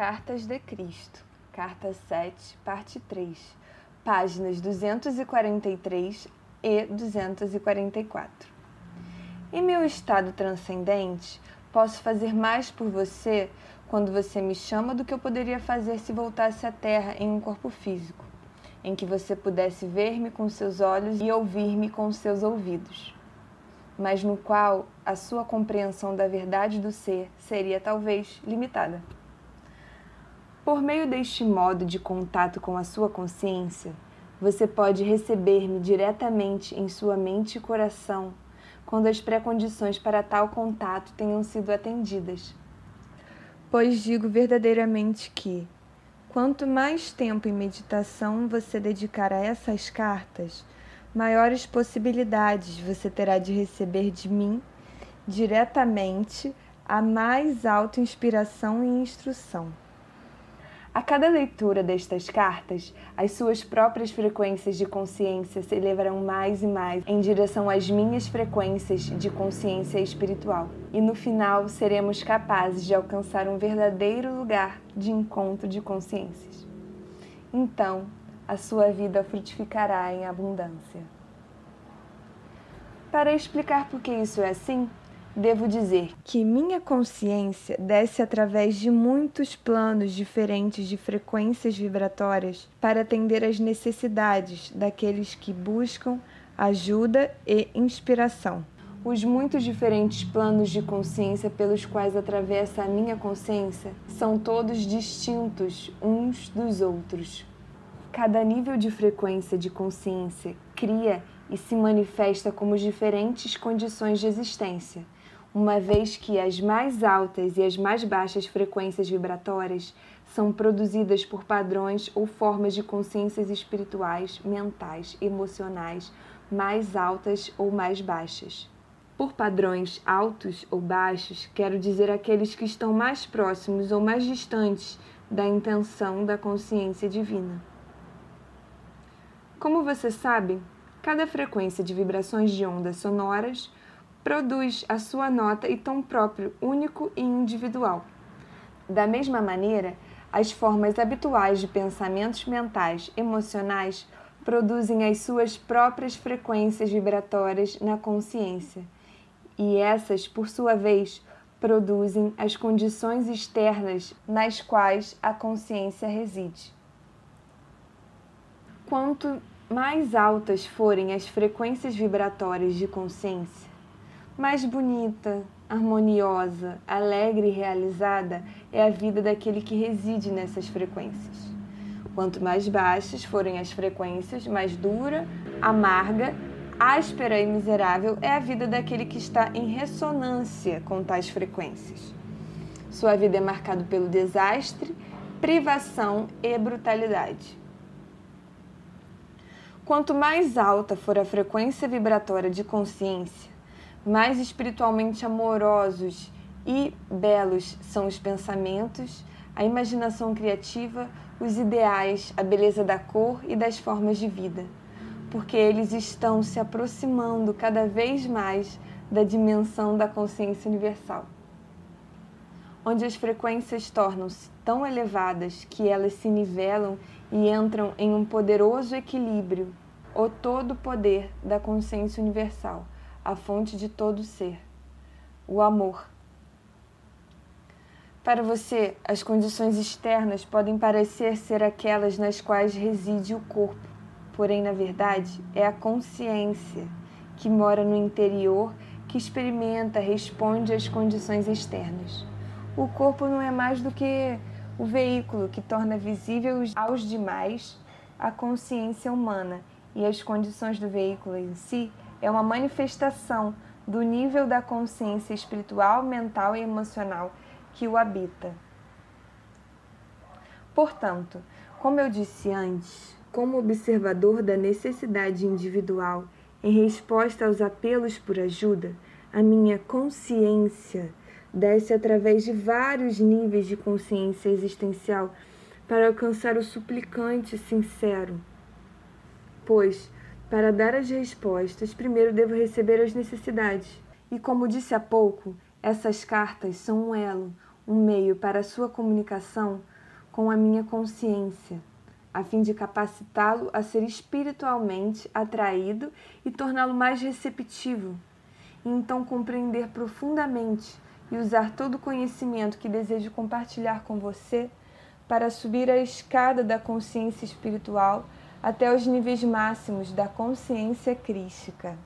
Cartas de Cristo, Carta 7, parte 3, páginas 243 e 244. Em meu estado transcendente, posso fazer mais por você quando você me chama do que eu poderia fazer se voltasse à Terra em um corpo físico, em que você pudesse ver-me com seus olhos e ouvir-me com seus ouvidos, mas no qual a sua compreensão da verdade do ser seria talvez limitada. Por meio deste modo de contato com a sua consciência, você pode receber-me diretamente em sua mente e coração quando as pré-condições para tal contato tenham sido atendidas. Pois digo verdadeiramente que, quanto mais tempo em meditação você dedicar a essas cartas, maiores possibilidades você terá de receber de mim diretamente a mais alta inspiração e instrução. A cada leitura destas cartas, as suas próprias frequências de consciência se elevarão mais e mais em direção às minhas frequências de consciência espiritual. E no final seremos capazes de alcançar um verdadeiro lugar de encontro de consciências. Então, a sua vida frutificará em abundância. Para explicar por que isso é assim, devo dizer que minha consciência desce através de muitos planos diferentes de frequências vibratórias para atender às necessidades daqueles que buscam ajuda e inspiração. Os muitos diferentes planos de consciência pelos quais atravessa a minha consciência são todos distintos uns dos outros. Cada nível de frequência de consciência cria e se manifesta como diferentes condições de existência uma vez que as mais altas e as mais baixas frequências vibratórias são produzidas por padrões ou formas de consciências espirituais, mentais, emocionais mais altas ou mais baixas. Por padrões altos ou baixos, quero dizer aqueles que estão mais próximos ou mais distantes da intenção da consciência divina. Como você sabe, cada frequência de vibrações de ondas sonoras produz a sua nota e tom próprio, único e individual. Da mesma maneira, as formas habituais de pensamentos mentais emocionais produzem as suas próprias frequências vibratórias na consciência, e essas, por sua vez, produzem as condições externas nas quais a consciência reside. Quanto mais altas forem as frequências vibratórias de consciência, mais bonita, harmoniosa, alegre e realizada é a vida daquele que reside nessas frequências. Quanto mais baixas forem as frequências, mais dura, amarga, áspera e miserável é a vida daquele que está em ressonância com tais frequências. Sua vida é marcada pelo desastre, privação e brutalidade. Quanto mais alta for a frequência vibratória de consciência, mais espiritualmente amorosos e belos são os pensamentos, a imaginação criativa, os ideais, a beleza da cor e das formas de vida, porque eles estão se aproximando cada vez mais da dimensão da consciência universal, onde as frequências tornam-se tão elevadas que elas se nivelam e entram em um poderoso equilíbrio, o todo poder da consciência universal a fonte de todo ser, o amor. Para você, as condições externas podem parecer ser aquelas nas quais reside o corpo, porém, na verdade, é a consciência que mora no interior que experimenta, responde às condições externas. O corpo não é mais do que o veículo que torna visível aos demais a consciência humana e as condições do veículo em si é uma manifestação do nível da consciência espiritual, mental e emocional que o habita. Portanto, como eu disse antes, como observador da necessidade individual em resposta aos apelos por ajuda, a minha consciência desce através de vários níveis de consciência existencial para alcançar o suplicante sincero. Pois, para dar as respostas, primeiro devo receber as necessidades. E como disse há pouco, essas cartas são um elo, um meio para a sua comunicação com a minha consciência, a fim de capacitá-lo a ser espiritualmente atraído e torná-lo mais receptivo, e então compreender profundamente e usar todo o conhecimento que desejo compartilhar com você para subir a escada da consciência espiritual até os níveis máximos da consciência crística.